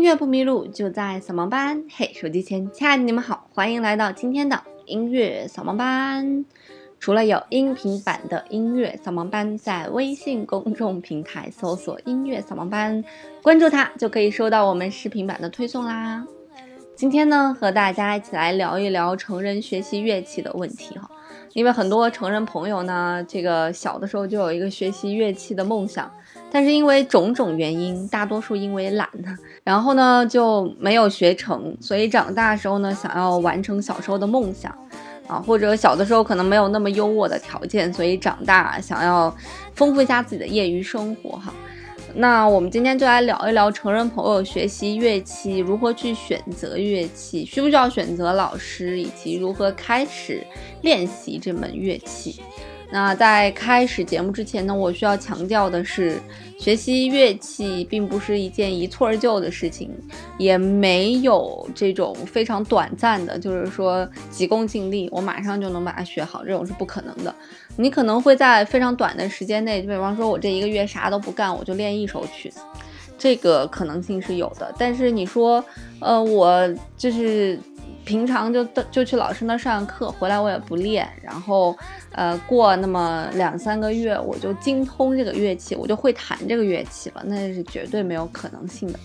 音乐不迷路，就在扫盲班。嘿，手机前亲爱的你们好，欢迎来到今天的音乐扫盲班。除了有音频版的音乐扫盲班，在微信公众平台搜索“音乐扫盲班”，关注它就可以收到我们视频版的推送啦。今天呢，和大家一起来聊一聊成人学习乐器的问题哈。因为很多成人朋友呢，这个小的时候就有一个学习乐器的梦想，但是因为种种原因，大多数因为懒，然后呢就没有学成，所以长大时候呢，想要完成小时候的梦想，啊，或者小的时候可能没有那么优渥的条件，所以长大想要丰富一下自己的业余生活哈。那我们今天就来聊一聊成人朋友学习乐器如何去选择乐器，需不需要选择老师，以及如何开始练习这门乐器。那在开始节目之前呢，我需要强调的是，学习乐器并不是一件一蹴而就的事情，也没有这种非常短暂的，就是说急功近利，我马上就能把它学好，这种是不可能的。你可能会在非常短的时间内，就比方说我这一个月啥都不干，我就练一首曲子，这个可能性是有的。但是你说，呃，我就是。平常就就去老师那上课，回来我也不练，然后，呃，过那么两三个月，我就精通这个乐器，我就会弹这个乐器了，那是绝对没有可能性的。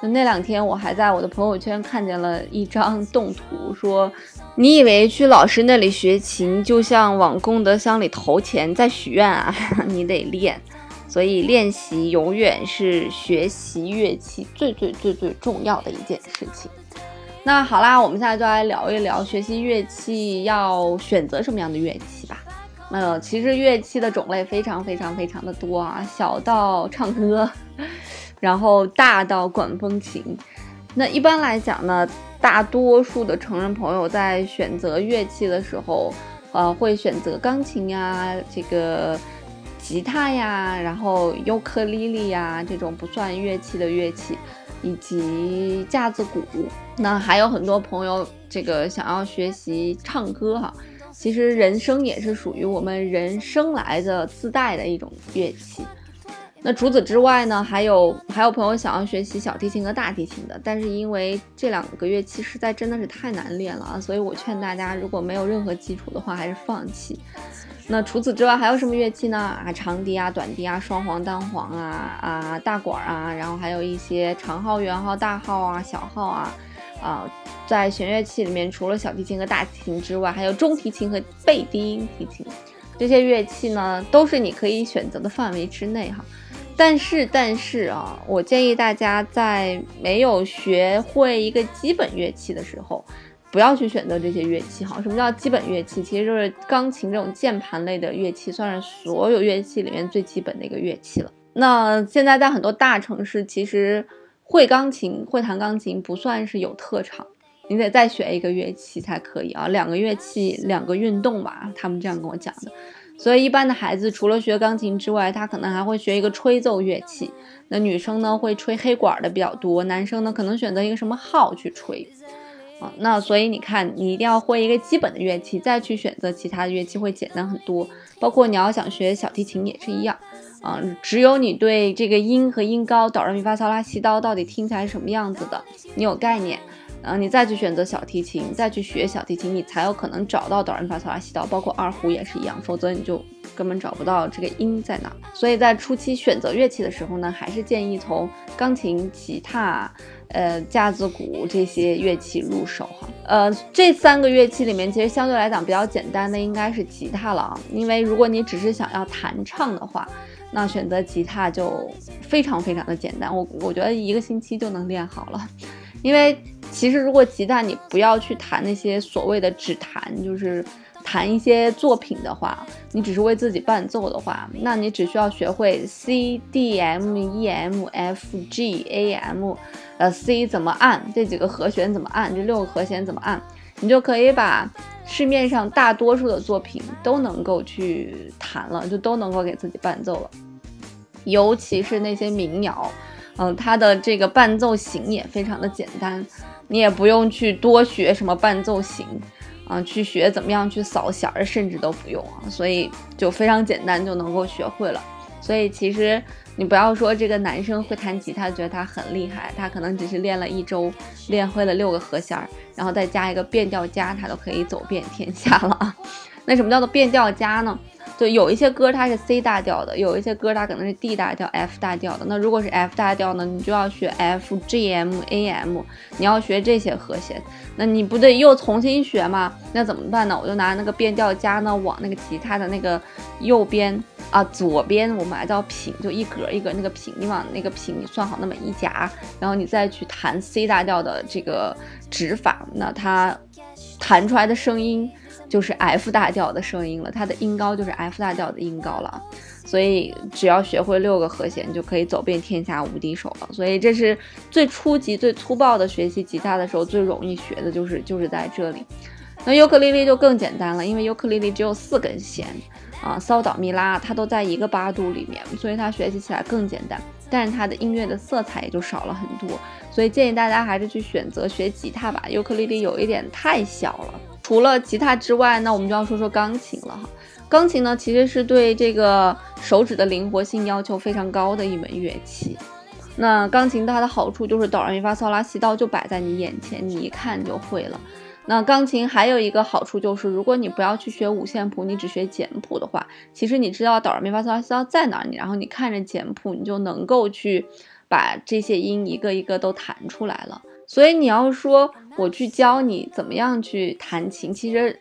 那两天我还在我的朋友圈看见了一张动图，说你以为去老师那里学琴就像往功德箱里投钱在许愿啊？你得练，所以练习永远是学习乐器最最最最重要的一件事情。那好啦，我们现在就来聊一聊学习乐器要选择什么样的乐器吧。那其实乐器的种类非常非常非常的多啊，小到唱歌，然后大到管风琴。那一般来讲呢，大多数的成人朋友在选择乐器的时候，呃，会选择钢琴呀，这个吉他呀，然后尤克里里呀这种不算乐器的乐器。以及架子鼓，那还有很多朋友这个想要学习唱歌哈，其实人声也是属于我们人生来的自带的一种乐器。那除此之外呢，还有还有朋友想要学习小提琴和大提琴的，但是因为这两个乐器实在真的是太难练了啊，所以我劝大家如果没有任何基础的话，还是放弃。那除此之外还有什么乐器呢？啊，长笛啊，短笛啊，双簧、单簧啊，啊，大管啊，然后还有一些长号、圆号、大号啊，小号啊，啊，在弦乐器里面，除了小提琴和大提琴之外，还有中提琴和贝低音提琴，这些乐器呢，都是你可以选择的范围之内哈。但是，但是啊，我建议大家在没有学会一个基本乐器的时候。不要去选择这些乐器哈。什么叫基本乐器？其实就是钢琴这种键盘类的乐器，算是所有乐器里面最基本的一个乐器了。那现在在很多大城市，其实会钢琴、会弹钢琴不算是有特长，你得再学一个乐器才可以啊。两个乐器，两个运动吧，他们这样跟我讲的。所以一般的孩子除了学钢琴之外，他可能还会学一个吹奏乐器。那女生呢会吹黑管的比较多，男生呢可能选择一个什么号去吹。啊，那所以你看，你一定要会一个基本的乐器，再去选择其他的乐器会简单很多。包括你要想学小提琴也是一样，啊，只有你对这个音和音高，哆来咪发嗦拉西哆到底听起来是什么样子的，你有概念，啊，你再去选择小提琴，再去学小提琴，你才有可能找到哆来咪发嗦拉西哆。包括二胡也是一样，否则你就根本找不到这个音在哪。所以在初期选择乐器的时候呢，还是建议从钢琴、吉他。呃，架子鼓这些乐器入手哈，呃，这三个乐器里面，其实相对来讲比较简单的应该是吉他了啊，因为如果你只是想要弹唱的话，那选择吉他就非常非常的简单，我我觉得一个星期就能练好了。因为其实如果吉他你不要去弹那些所谓的只弹，就是弹一些作品的话，你只是为自己伴奏的话，那你只需要学会 C D M E M F G A M。呃，C 怎么按这几个和弦怎么按这六个和弦怎么按，你就可以把市面上大多数的作品都能够去弹了，就都能够给自己伴奏了。尤其是那些民谣，嗯，它的这个伴奏型也非常的简单，你也不用去多学什么伴奏型，啊，去学怎么样去扫弦儿，甚至都不用啊，所以就非常简单就能够学会了。所以其实你不要说这个男生会弹吉他觉得他很厉害，他可能只是练了一周，练会了六个和弦儿，然后再加一个变调加，他都可以走遍天下了。那什么叫做变调加呢？对有一些歌它是 C 大调的，有一些歌它可能是 D 大调、F 大调的。那如果是 F 大调呢，你就要学 F、G、M、A、M，你要学这些和弦。那你不得又重新学吗？那怎么办呢？我就拿那个变调夹呢，往那个吉他的那个右边啊，左边我们还叫品，就一格一格那个品，你往那个品你算好那么一夹，然后你再去弹 C 大调的这个指法，那它弹出来的声音。就是 F 大调的声音了，它的音高就是 F 大调的音高了，所以只要学会六个和弦，就可以走遍天下无敌手了。所以这是最初级、最粗暴的学习吉他的时候最容易学的，就是就是在这里。那尤克里里就更简单了，因为尤克里里只有四根弦啊，骚导咪拉，它都在一个八度里面，所以它学习起来更简单。但是它的音乐的色彩也就少了很多，所以建议大家还是去选择学吉他吧。尤克里里有一点太小了。除了吉他之外，那我们就要说说钢琴了哈。钢琴呢，其实是对这个手指的灵活性要求非常高的一门乐器。那钢琴它的好处就是哆来咪发嗦拉西哆就摆在你眼前，你一看就会了。那钢琴还有一个好处就是，如果你不要去学五线谱，你只学简谱的话，其实你知道哆来咪发嗦拉西哆在哪儿，你然后你看着简谱，你就能够去把这些音一个一个都弹出来了。所以你要说我去教你怎么样去弹琴，其实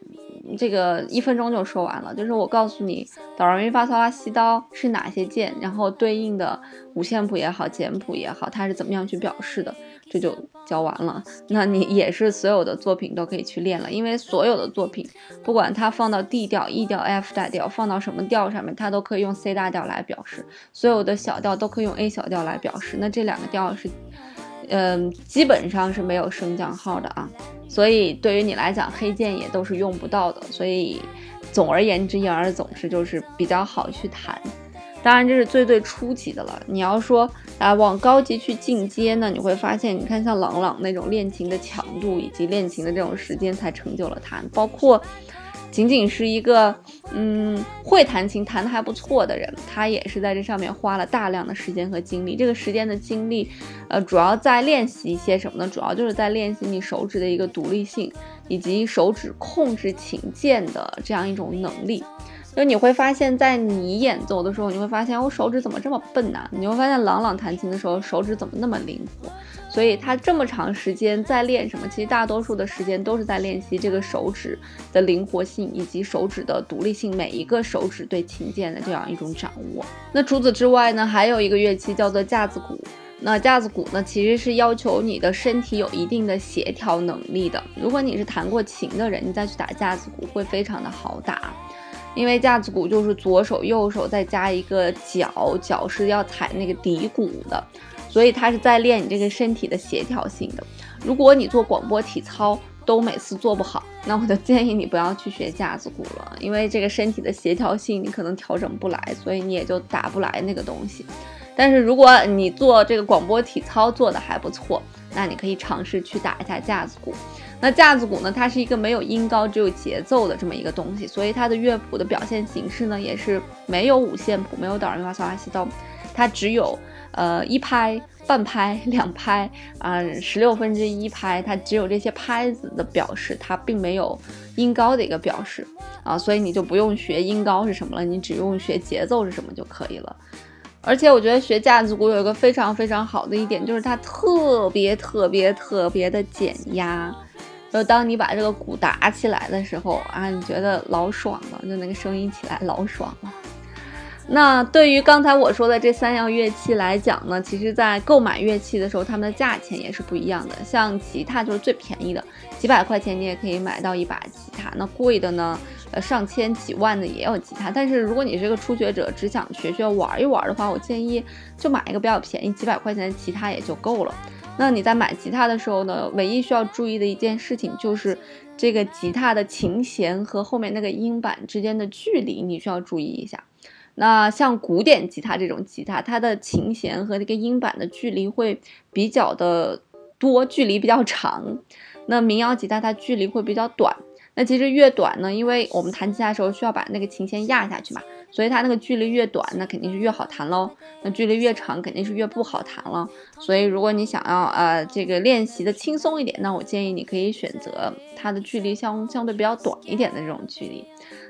这个一分钟就说完了。就是我告诉你哆来咪发嗦拉西哆是哪些键，然后对应的五线谱也好，简谱也好，它是怎么样去表示的，这就教完了。那你也是所有的作品都可以去练了，因为所有的作品，不管它放到 D 调、E 调、F 大调，放到什么调上面，它都可以用 C 大调来表示；所有的小调都可以用 A 小调来表示。那这两个调是。嗯，基本上是没有升降号的啊，所以对于你来讲，黑键也都是用不到的。所以，总而言之，言而总之，就是比较好去弹。当然，这是最最初级的了。你要说啊，往高级去进阶呢，你会发现，你看像朗朗那种练琴的强度以及练琴的这种时间，才成就了他。包括。仅仅是一个嗯会弹琴弹得还不错的人，他也是在这上面花了大量的时间和精力。这个时间的精力，呃，主要在练习一些什么呢？主要就是在练习你手指的一个独立性，以及手指控制琴键的这样一种能力。就你会发现在你演奏的时候，你会发现我手指怎么这么笨呢？你会发现朗朗弹琴的时候手指怎么那么灵活？所以他这么长时间在练什么？其实大多数的时间都是在练习这个手指的灵活性以及手指的独立性，每一个手指对琴键的这样一种掌握。那除此之外呢，还有一个乐器叫做架子鼓。那架子鼓呢，其实是要求你的身体有一定的协调能力的。如果你是弹过琴的人，你再去打架子鼓会非常的好打，因为架子鼓就是左手右手再加一个脚，脚是要踩那个底鼓的。所以它是在练你这个身体的协调性的。如果你做广播体操都每次做不好，那我就建议你不要去学架子鼓了，因为这个身体的协调性你可能调整不来，所以你也就打不来那个东西。但是如果你做这个广播体操做的还不错，那你可以尝试去打一下架子鼓。那架子鼓呢，它是一个没有音高只有节奏的这么一个东西，所以它的乐谱的表现形式呢也是没有五线谱，没有哆来咪发嗦拉西哆，它只有。呃，一拍、半拍、两拍啊，十六分之一拍，它只有这些拍子的表示，它并没有音高的一个表示啊，所以你就不用学音高是什么了，你只用学节奏是什么就可以了。而且我觉得学架子鼓有一个非常非常好的一点，就是它特别特别特别的减压，就当你把这个鼓打起来的时候啊，你觉得老爽了，就那个声音起来老爽了。那对于刚才我说的这三样乐器来讲呢，其实，在购买乐器的时候，它们的价钱也是不一样的。像吉他就是最便宜的，几百块钱你也可以买到一把吉他。那贵的呢，呃，上千几万的也有吉他。但是如果你是个初学者，只想学学玩一玩的话，我建议就买一个比较便宜，几百块钱的吉他也就够了。那你在买吉他的时候呢，唯一需要注意的一件事情就是这个吉他的琴弦和后面那个音板之间的距离，你需要注意一下。那像古典吉他这种吉他，它的琴弦和那个音板的距离会比较的多，距离比较长。那民谣吉他它距离会比较短。那其实越短呢，因为我们弹吉他的时候需要把那个琴弦压下去嘛，所以它那个距离越短，那肯定是越好弹喽。那距离越长，肯定是越不好弹了。所以如果你想要呃这个练习的轻松一点，那我建议你可以选择它的距离相相对比较短一点的这种距离。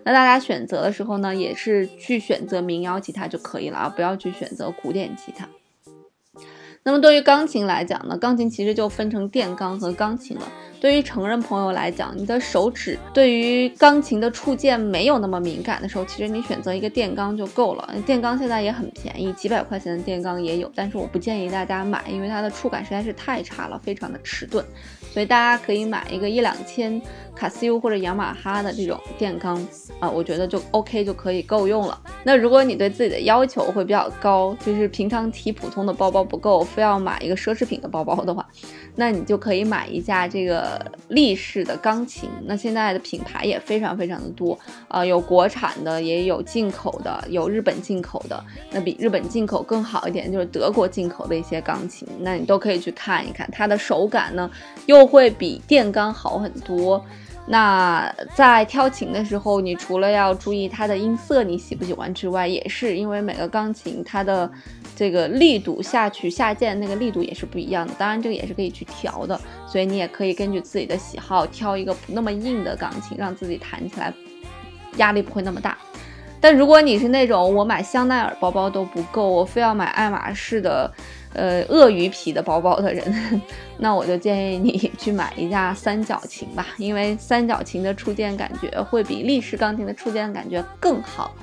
那大家选择的时候呢，也是去选择民谣吉他就可以了啊，不要去选择古典吉他。那么对于钢琴来讲呢，钢琴其实就分成电钢和钢琴了。对于成人朋友来讲，你的手指对于钢琴的触键没有那么敏感的时候，其实你选择一个电钢就够了。电钢现在也很便宜，几百块钱的电钢也有，但是我不建议大家买，因为它的触感实在是太差了，非常的迟钝。所以大家可以买一个一两千卡西欧或者雅马哈的这种电钢啊，我觉得就 OK 就可以够用了。那如果你对自己的要求会比较高，就是平常提普通的包包不够，非要买一个奢侈品的包包的话，那你就可以买一架这个立式的钢琴。那现在的品牌也非常非常的多啊，有国产的，也有进口的，有日本进口的。那比日本进口更好一点，就是德国进口的一些钢琴，那你都可以去看一看，它的手感呢又。会比电钢好很多。那在挑琴的时候，你除了要注意它的音色你喜不喜欢之外，也是因为每个钢琴它的这个力度下去下键那个力度也是不一样的。当然这个也是可以去调的，所以你也可以根据自己的喜好挑一个不那么硬的钢琴，让自己弹起来压力不会那么大。但如果你是那种我买香奈儿包包都不够，我非要买爱马仕的。呃，鳄鱼皮的包包的人，那我就建议你去买一架三角琴吧，因为三角琴的触键感觉会比立式钢琴的触键感觉更好。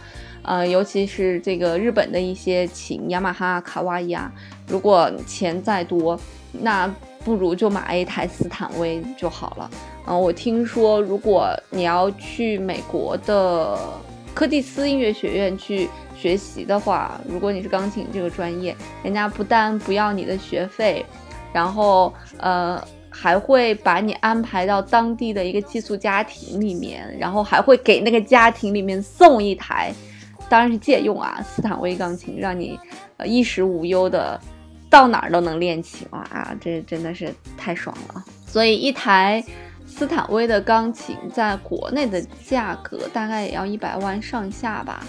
呃，尤其是这个日本的一些琴，雅马哈、卡哇伊啊，如果钱再多，那不如就买一台斯坦威就好了。嗯，我听说如果你要去美国的柯蒂斯音乐学院去。学习的话，如果你是钢琴这个专业，人家不但不要你的学费，然后呃还会把你安排到当地的一个寄宿家庭里面，然后还会给那个家庭里面送一台，当然是借用啊，斯坦威钢琴，让你呃衣食无忧的到哪儿都能练琴啊，这真的是太爽了。所以一台斯坦威的钢琴在国内的价格大概也要一百万上下吧。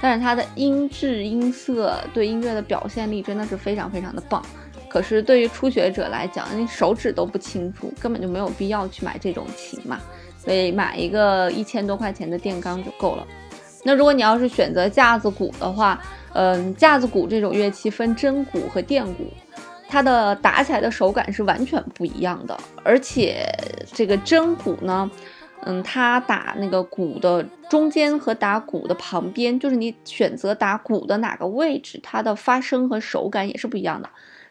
但是它的音质、音色对音乐的表现力真的是非常非常的棒。可是对于初学者来讲，你手指都不清楚，根本就没有必要去买这种琴嘛。所以买一个一千多块钱的电钢就够了。那如果你要是选择架子鼓的话，嗯，架子鼓这种乐器分真鼓和电鼓，它的打起来的手感是完全不一样的。而且这个真鼓呢。嗯，它打那个鼓的中间和打鼓的旁边，就是你选择打鼓的哪个位置，它的发声和手感也是不一样的。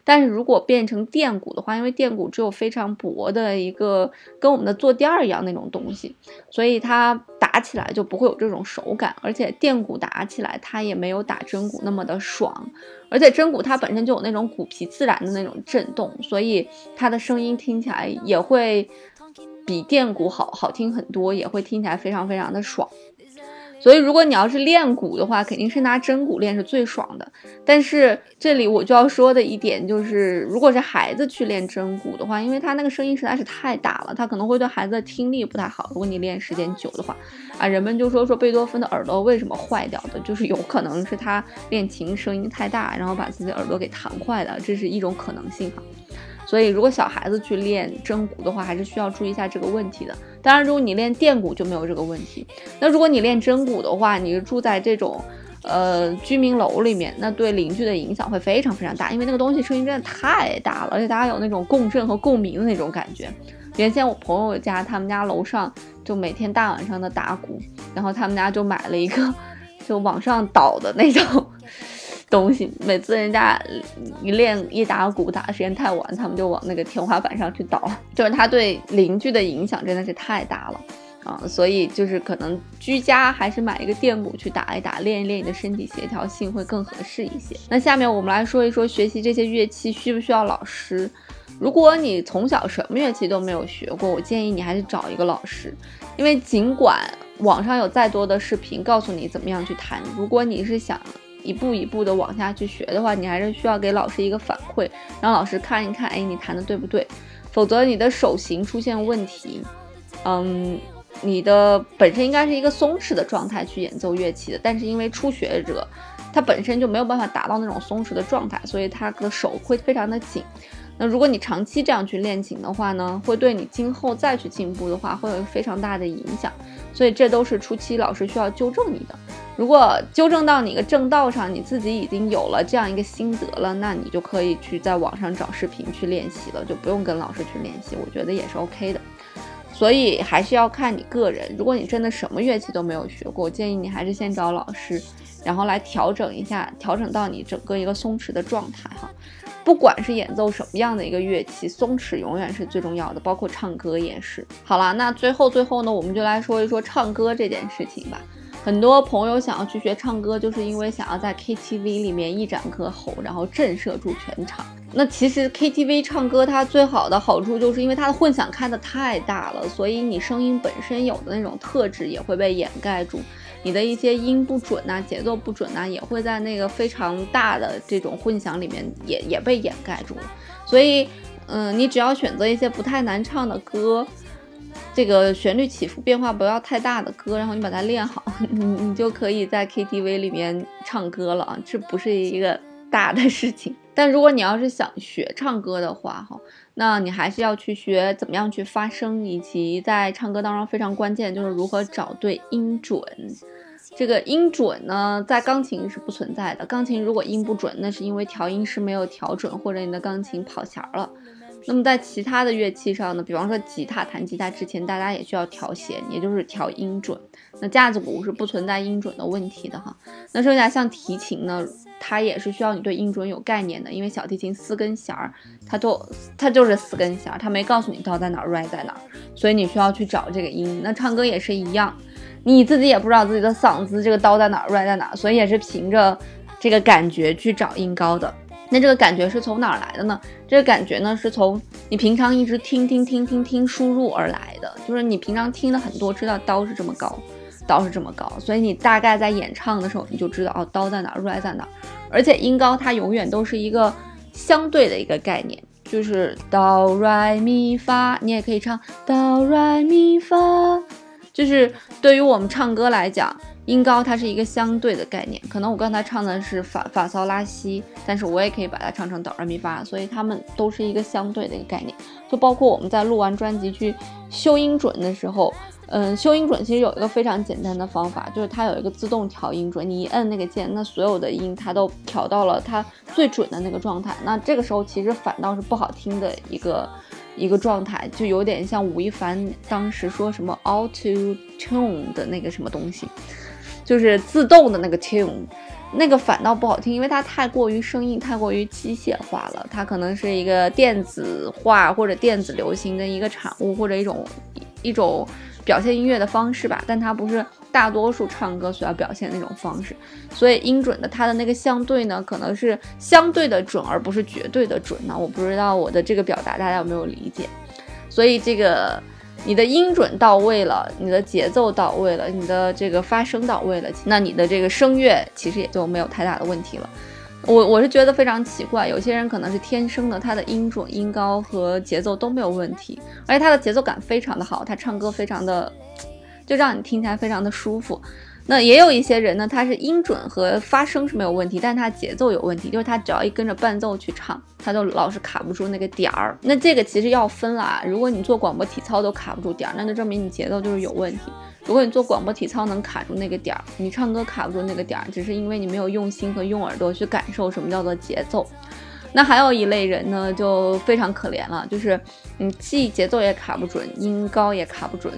但是如果变成电鼓的话，因为电鼓只有非常薄的一个跟我们的坐垫儿一样那种东西，所以它打起来就不会有这种手感。而且电鼓打起来它也没有打真鼓那么的爽，而且真鼓它本身就有那种鼓皮自然的那种震动，所以它的声音听起来也会。比电鼓好好听很多，也会听起来非常非常的爽。所以如果你要是练鼓的话，肯定是拿真鼓练是最爽的。但是这里我就要说的一点就是，如果是孩子去练真鼓的话，因为他那个声音实在是太大了，他可能会对孩子的听力不太好。如果你练时间久的话，啊，人们就说说贝多芬的耳朵为什么坏掉的，就是有可能是他练琴声音太大，然后把自己耳朵给弹坏的，这是一种可能性哈。所以，如果小孩子去练真鼓的话，还是需要注意一下这个问题的。当然，如果你练电鼓就没有这个问题。那如果你练真鼓的话，你住在这种呃居民楼里面，那对邻居的影响会非常非常大，因为那个东西声音真的太大了，而且大家有那种共振和共鸣的那种感觉。原先我朋友家，他们家楼上就每天大晚上的打鼓，然后他们家就买了一个 就往上倒的那种。东西每次人家一练一打鼓打的时间太晚，他们就往那个天花板上去倒，就是他对邻居的影响真的是太大了啊！所以就是可能居家还是买一个电鼓去打一打，练一练你的身体协调性会更合适一些。那下面我们来说一说学习这些乐器需不需要老师？如果你从小什么乐器都没有学过，我建议你还是找一个老师，因为尽管网上有再多的视频告诉你怎么样去弹，如果你是想。一步一步的往下去学的话，你还是需要给老师一个反馈，让老师看一看，哎，你弹的对不对？否则你的手型出现问题，嗯，你的本身应该是一个松弛的状态去演奏乐器的，但是因为初学者他本身就没有办法达到那种松弛的状态，所以他的手会非常的紧。那如果你长期这样去练琴的话呢，会对你今后再去进步的话，会有非常大的影响。所以这都是初期老师需要纠正你的。如果纠正到你一个正道上，你自己已经有了这样一个心得了，那你就可以去在网上找视频去练习了，就不用跟老师去练习。我觉得也是 OK 的。所以还是要看你个人。如果你真的什么乐器都没有学过，建议你还是先找老师，然后来调整一下，调整到你整个一个松弛的状态哈。不管是演奏什么样的一个乐器，松弛永远是最重要的，包括唱歌也是。好了，那最后最后呢，我们就来说一说唱歌这件事情吧。很多朋友想要去学唱歌，就是因为想要在 KTV 里面一展歌喉，然后震慑住全场。那其实 KTV 唱歌它最好的好处，就是因为它的混响开的太大了，所以你声音本身有的那种特质也会被掩盖住。你的一些音不准呐，节奏不准呐，也会在那个非常大的这种混响里面也也被掩盖住了。所以，嗯，你只要选择一些不太难唱的歌，这个旋律起伏变化不要太大的歌，然后你把它练好，你 你就可以在 KTV 里面唱歌了啊！这不是一个大的事情。但如果你要是想学唱歌的话，哈。那你还是要去学怎么样去发声，以及在唱歌当中非常关键就是如何找对音准。这个音准呢，在钢琴是不存在的。钢琴如果音不准，那是因为调音师没有调准，或者你的钢琴跑弦了。那么在其他的乐器上呢，比方说吉他，弹吉他之前大家也需要调弦，也就是调音准。那架子鼓是不存在音准的问题的哈。那剩下像提琴呢？它也是需要你对音准有概念的，因为小提琴四根弦儿，它就它就是四根弦儿，它没告诉你刀在哪儿 r i 在哪儿，所以你需要去找这个音。那唱歌也是一样，你自己也不知道自己的嗓子这个刀在哪儿 r i 在哪儿，所以也是凭着这个感觉去找音高的。那这个感觉是从哪儿来的呢？这个感觉呢是从你平常一直听听听听听输入而来的，就是你平常听了很多，知道刀是这么高。刀是这么高，所以你大概在演唱的时候，你就知道哦，刀在哪，re 在哪儿。而且音高它永远都是一个相对的一个概念，就是哆来咪发，你也可以唱哆来咪发。就是对于我们唱歌来讲，音高它是一个相对的概念。可能我刚才唱的是法法骚拉西，但是我也可以把它唱成哆来咪发，所以它们都是一个相对的一个概念。就包括我们在录完专辑去修音准的时候。嗯，修音准其实有一个非常简单的方法，就是它有一个自动调音准，你一摁那个键，那所有的音它都调到了它最准的那个状态。那这个时候其实反倒是不好听的一个一个状态，就有点像吴亦凡当时说什么 auto tune 的那个什么东西，就是自动的那个 tune，那个反倒不好听，因为它太过于声音太过于机械化了，它可能是一个电子化或者电子流行的一个产物，或者一种一种。表现音乐的方式吧，但它不是大多数唱歌所要表现的那种方式，所以音准的它的那个相对呢，可能是相对的准，而不是绝对的准呢。我不知道我的这个表达大家有没有理解？所以这个你的音准到位了，你的节奏到位了，你的这个发声到位了，那你的这个声乐其实也就没有太大的问题了。我我是觉得非常奇怪，有些人可能是天生的，他的音准、音高和节奏都没有问题，而且他的节奏感非常的好，他唱歌非常的，就让你听起来非常的舒服。那也有一些人呢，他是音准和发声是没有问题，但是他节奏有问题，就是他只要一跟着伴奏去唱，他就老是卡不住那个点儿。那这个其实要分啦，如果你做广播体操都卡不住点儿，那就证明你节奏就是有问题。如果你做广播体操能卡住那个点儿，你唱歌卡不住那个点儿，只是因为你没有用心和用耳朵去感受什么叫做节奏。那还有一类人呢，就非常可怜了，就是你既节奏也卡不准，音高也卡不准，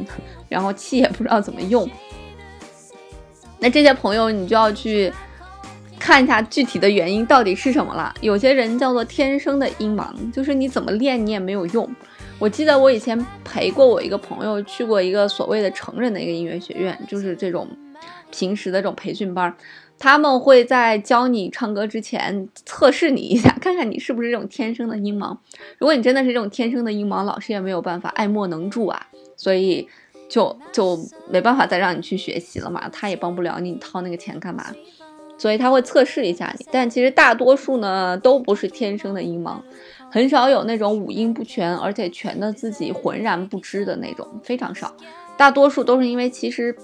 然后气也不知道怎么用。那这些朋友，你就要去看一下具体的原因到底是什么了。有些人叫做天生的音盲，就是你怎么练你也没有用。我记得我以前陪过我一个朋友去过一个所谓的成人的一个音乐学院，就是这种平时的这种培训班，他们会在教你唱歌之前测试你一下，看看你是不是这种天生的音盲。如果你真的是这种天生的音盲，老师也没有办法爱莫能助啊，所以就就没办法再让你去学习了嘛，他也帮不了你，你掏那个钱干嘛？所以他会测试一下你，但其实大多数呢都不是天生的音盲。很少有那种五音不全，而且全的自己浑然不知的那种，非常少。大多数都是因为其实。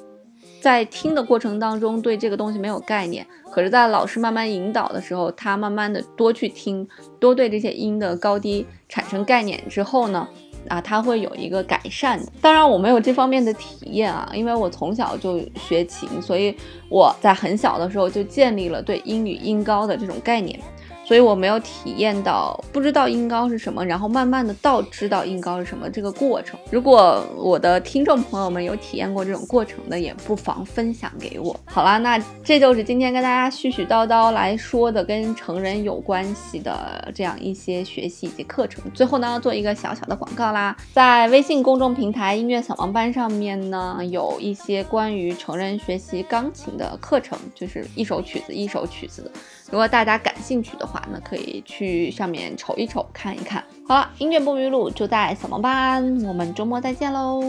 在听的过程当中，对这个东西没有概念，可是，在老师慢慢引导的时候，他慢慢的多去听，多对这些音的高低产生概念之后呢，啊，它会有一个改善的。当然，我没有这方面的体验啊，因为我从小就学琴，所以我在很小的时候就建立了对英语音高的这种概念。所以我没有体验到不知道音高是什么，然后慢慢的到知道音高是什么这个过程。如果我的听众朋友们有体验过这种过程的，也不妨分享给我。好啦，那这就是今天跟大家絮絮叨叨来说的跟成人有关系的这样一些学习以及课程。最后呢，做一个小小的广告啦，在微信公众平台音乐扫盲班上面呢，有一些关于成人学习钢琴的课程，就是一首曲子一首曲子的。如果大家感兴趣的话，那可以去上面瞅一瞅，看一看。好了，音乐不迷路就在扫盲班，我们周末再见喽。